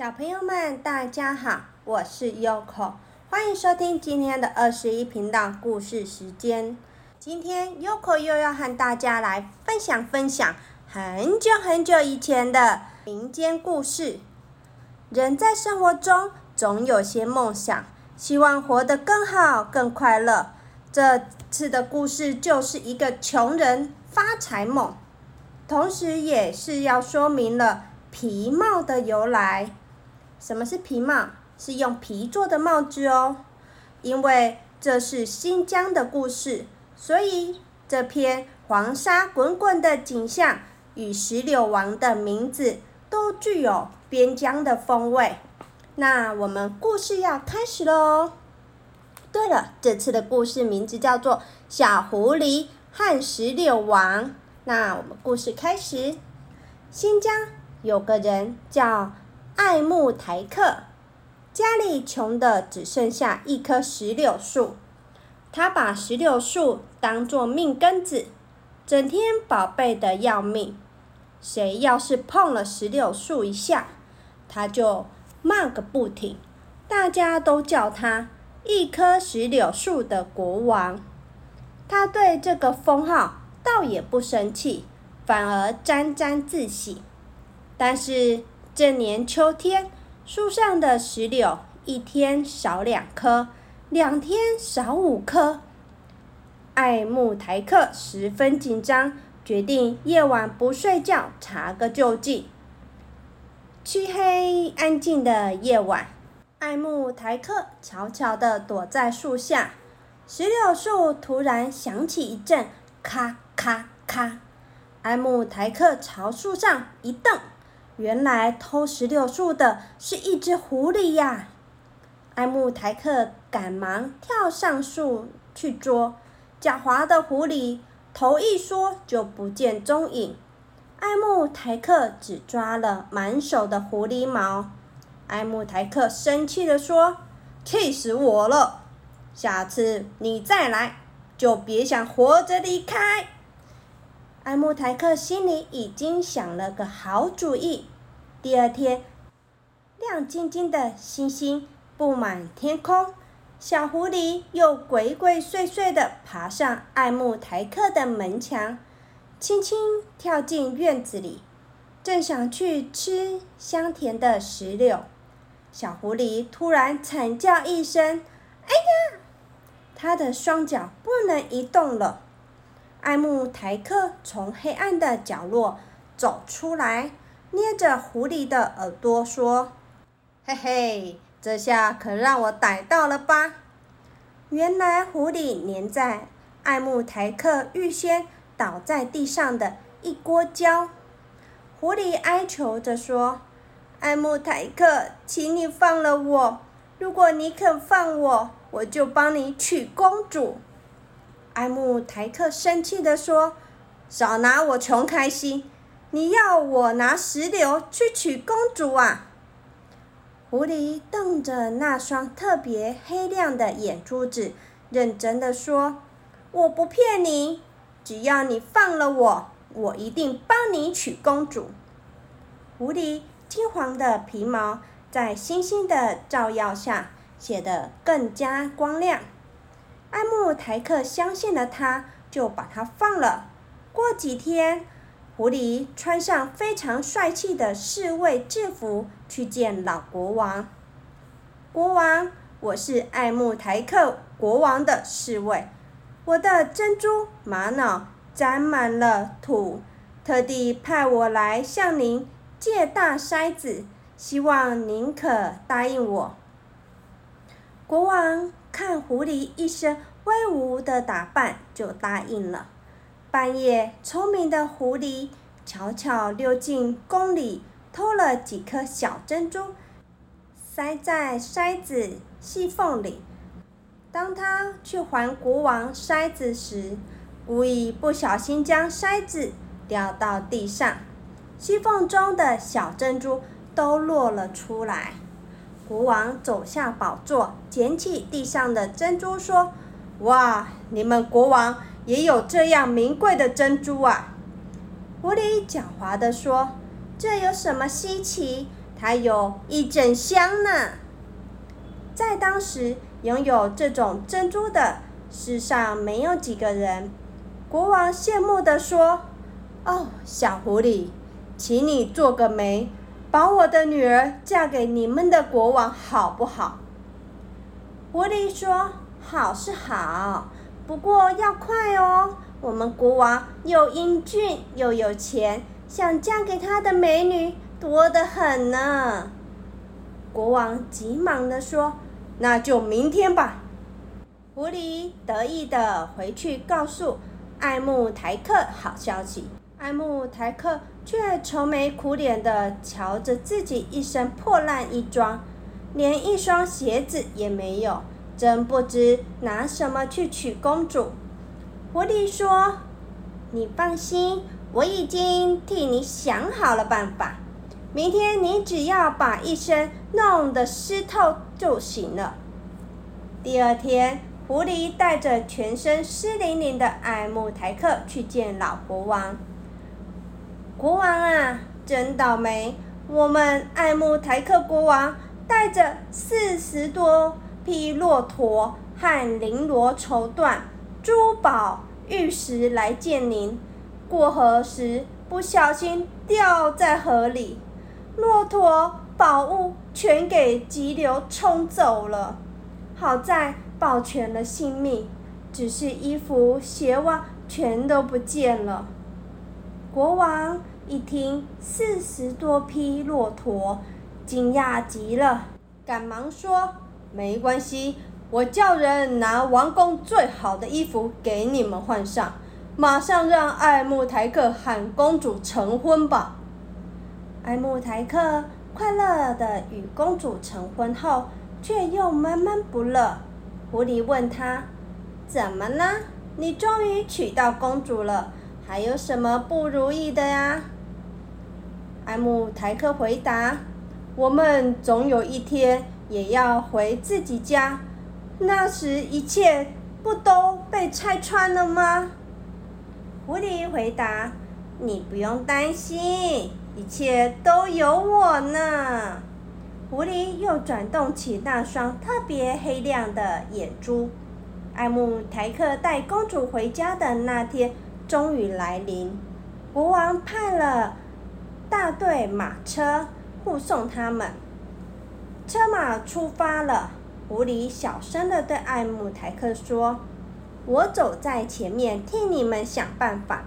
小朋友们，大家好，我是 Yoko，欢迎收听今天的二十一频道故事时间。今天 Yoko 又要和大家来分享分享很久很久以前的民间故事。人在生活中总有些梦想，希望活得更好、更快乐。这次的故事就是一个穷人发财梦，同时也是要说明了皮帽的由来。什么是皮帽？是用皮做的帽子哦。因为这是新疆的故事，所以这片黄沙滚滚的景象与石榴王的名字都具有边疆的风味。那我们故事要开始喽。对了，这次的故事名字叫做《小狐狸和石榴王》。那我们故事开始。新疆有个人叫。爱慕台客家里穷的只剩下一棵石榴树，他把石榴树当作命根子，整天宝贝的要命。谁要是碰了石榴树一下，他就骂个不停。大家都叫他一棵石榴树的国王。他对这个封号倒也不生气，反而沾沾自喜。但是。这年秋天，树上的石榴一天少两颗，两天少五颗。爱慕台客十分紧张，决定夜晚不睡觉查个究竟。漆黑安静的夜晚，爱慕台客悄悄地躲在树下。石榴树突然响起一阵咔咔咔，爱慕台客朝树上一瞪。原来偷石榴树的是一只狐狸呀！爱慕台克赶忙跳上树去捉，狡猾的狐狸头一缩就不见踪影。爱慕台克只抓了满手的狐狸毛。爱慕台克生气地说：“气死我了！下次你再来，就别想活着离开。”爱慕台克心里已经想了个好主意。第二天，亮晶晶的星星布满天空，小狐狸又鬼鬼祟祟地爬上爱慕台客的门墙，轻轻跳进院子里，正想去吃香甜的石榴，小狐狸突然惨叫一声：“哎呀！”它的双脚不能移动了。爱慕台客从黑暗的角落走出来。捏着狐狸的耳朵说：“嘿嘿，这下可让我逮到了吧？”原来狐狸粘在爱慕台克预先倒在地上的一锅胶。狐狸哀求着说：“爱慕台克，请你放了我！如果你肯放我，我就帮你娶公主。”爱慕台克生气地说：“少拿我穷开心！”你要我拿石榴去娶公主啊？狐狸瞪着那双特别黑亮的眼珠子，认真的说：“我不骗你，只要你放了我，我一定帮你娶公主。”狐狸金黄的皮毛在星星的照耀下显得更加光亮。爱慕台克相信了他，就把它放了。过几天。狐狸穿上非常帅气的侍卫制服去见老国王。国王，我是爱慕台克国王的侍卫，我的珍珠玛瑙沾满了土，特地派我来向您借大筛子，希望您可答应我。国王看狐狸一身威武的打扮，就答应了。半夜，聪明的狐狸悄悄溜进宫里，偷了几颗小珍珠，塞在筛子细缝里。当他去还国王筛子时，故意不小心将筛子掉到地上，细缝中的小珍珠都落了出来。国王走下宝座，捡起地上的珍珠，说：“哇，你们国王！”也有这样名贵的珍珠啊！狐狸狡猾地说：“这有什么稀奇？它有一整箱呢。在当时，拥有这种珍珠的世上没有几个人。国王羡慕地说：“哦，小狐狸，请你做个媒，把我的女儿嫁给你们的国王，好不好？”狐狸说：“好是好，不过要快哦。我们国王又英俊又有钱，想嫁给他的美女多得很呢。”国王急忙地说：“那就明天吧。”狐狸得意地回去告诉爱慕台克好消息。爱慕台克却愁眉苦脸地瞧着自己一身破烂衣装。连一双鞋子也没有，真不知拿什么去娶公主。狐狸说：“你放心，我已经替你想好了办法。明天你只要把一身弄得湿透就行了。”第二天，狐狸带着全身湿淋淋的艾慕台克去见老国王。国王啊，真倒霉！我们艾慕台克国王。带着四十多匹骆驼和绫罗绸缎、珠宝玉石来见您，过河时不小心掉在河里，骆驼宝物全给急流冲走了，好在保全了性命，只是衣服鞋袜全都不见了。国王一听，四十多匹骆驼。惊讶极了，赶忙说：“没关系，我叫人拿王宫最好的衣服给你们换上，马上让爱慕台克喊公主成婚吧。”爱慕台克快乐的与公主成婚后，却又闷闷不乐。狐狸问他：“怎么了？你终于娶到公主了，还有什么不如意的呀？”爱慕台克回答。我们总有一天也要回自己家，那时一切不都被拆穿了吗？狐狸回答：“你不用担心，一切都有我呢。”狐狸又转动起那双特别黑亮的眼珠。爱慕台克带公主回家的那天终于来临，国王派了大队马车。护送他们，车马出发了。狐狸小声的对爱慕台克说：“我走在前面，替你们想办法。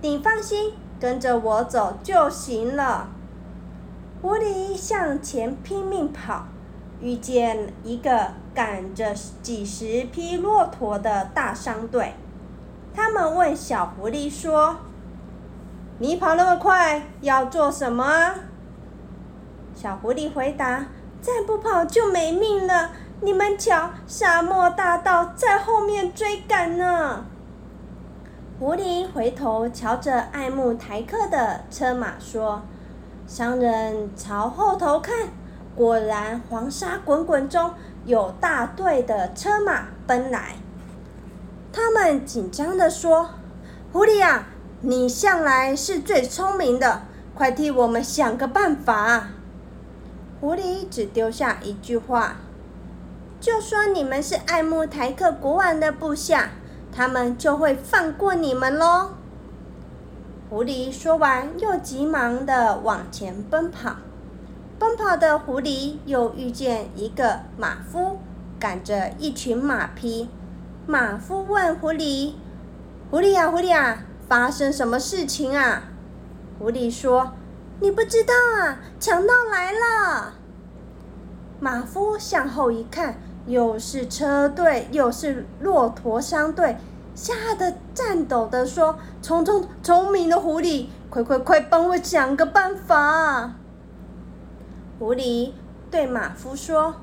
你放心，跟着我走就行了。”狐狸向前拼命跑，遇见一个赶着几十匹骆驼的大商队。他们问小狐狸说：“你跑那么快，要做什么？”小狐狸回答：“再不跑就没命了。你们瞧，沙漠大盗在后面追赶呢。”狐狸回头瞧着爱慕台客的车马说：“商人朝后头看，果然黄沙滚滚中有大队的车马奔来。”他们紧张地说：“狐狸啊，你向来是最聪明的，快替我们想个办法。”狐狸只丢下一句话，就说：“你们是爱慕台克国王的部下，他们就会放过你们喽。”狐狸说完，又急忙的往前奔跑。奔跑的狐狸又遇见一个马夫，赶着一群马匹。马夫问狐狸：“狐狸啊，狐狸啊，发生什么事情啊？”狐狸说。你不知道啊，强盗来了！马夫向后一看，又是车队，又是骆驼商队，吓得颤抖的说：“聪聪聪明的狐狸，快快快，帮我想个办法！”狐狸对马夫说：“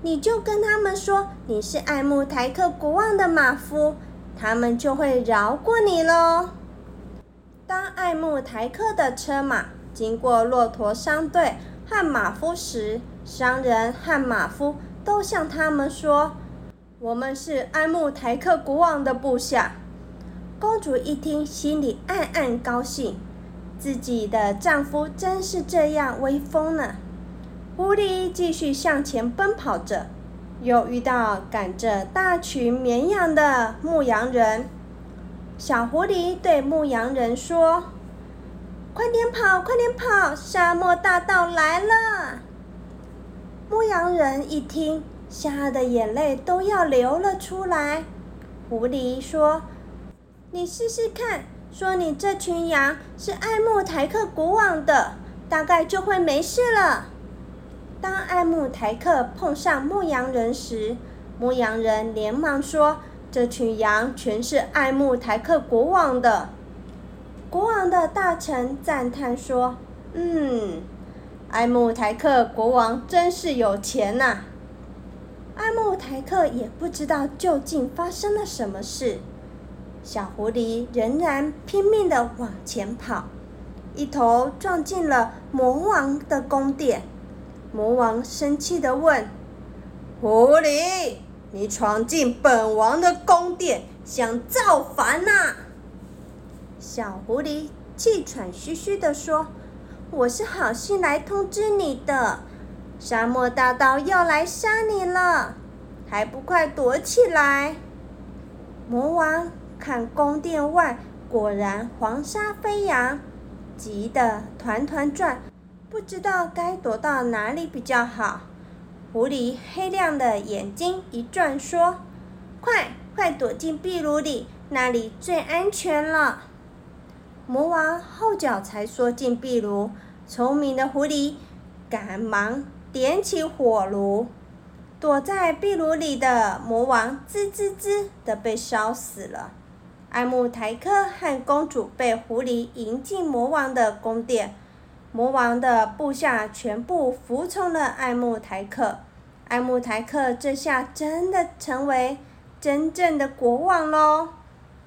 你就跟他们说你是爱慕台克国王的马夫，他们就会饶过你喽。”当爱慕台克的车马。经过骆驼商队和马夫时，商人和马夫都向他们说：“我们是埃慕台克国王的部下。”公主一听，心里暗暗高兴，自己的丈夫真是这样威风呢。狐狸继续向前奔跑着，又遇到赶着大群绵羊的牧羊人。小狐狸对牧羊人说：“快点跑，快点跑！沙漠大盗来了！”牧羊人一听，吓得眼泪都要流了出来。狐狸说：“你试试看，说你这群羊是爱慕台克国王的，大概就会没事了。”当爱慕台克碰上牧羊人时，牧羊人连忙说：“这群羊全是爱慕台克国王的。”国王的大臣赞叹说：“嗯。”爱慕台克国王真是有钱呐！爱慕台克也不知道究竟发生了什么事。小狐狸仍然拼命的往前跑，一头撞进了魔王的宫殿。魔王生气的问：“狐狸，你闯进本王的宫殿，想造反呐？”小狐狸气喘吁吁地说。我是好心来通知你的，沙漠大盗要来杀你了，还不快躲起来！魔王看宫殿外果然黄沙飞扬，急得团团转，不知道该躲到哪里比较好。狐狸黑亮的眼睛一转，说：“快快躲进壁炉里，那里最安全了。”魔王后脚才缩进壁炉，聪明的狐狸赶忙点起火炉，躲在壁炉里的魔王滋滋滋的被烧死了。爱慕台克和公主被狐狸迎进魔王的宫殿，魔王的部下全部服从了爱慕台克。爱慕台克这下真的成为真正的国王喽，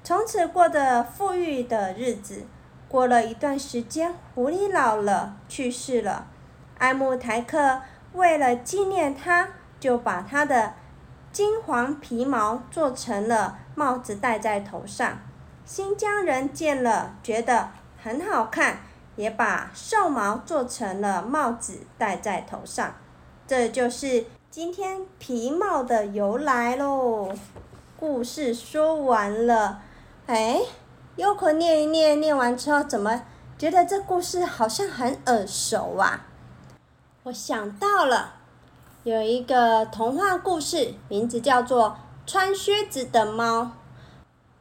从此过着富裕的日子。过了一段时间，狐狸老了，去世了。爱慕台克为了纪念他，就把他的金黄皮毛做成了帽子戴在头上。新疆人见了觉得很好看，也把兽毛做成了帽子戴在头上。这就是今天皮帽的由来喽。故事说完了，哎。优可念一念，念完之后怎么觉得这故事好像很耳熟啊？我想到了，有一个童话故事，名字叫做《穿靴子的猫》。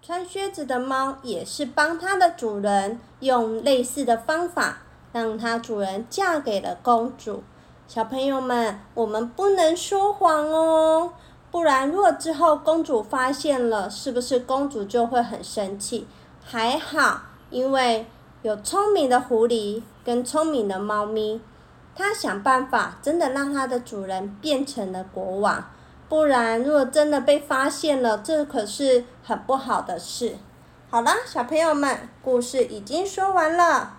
穿靴子的猫也是帮它的主人用类似的方法，让它主人嫁给了公主。小朋友们，我们不能说谎哦，不然如果之后公主发现了，是不是公主就会很生气？还好，因为有聪明的狐狸跟聪明的猫咪，它想办法真的让它的主人变成了国王。不然，如果真的被发现了，这可是很不好的事。好了，小朋友们，故事已经说完了，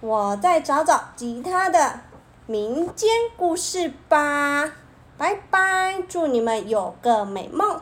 我再找找其他的民间故事吧。拜拜，祝你们有个美梦。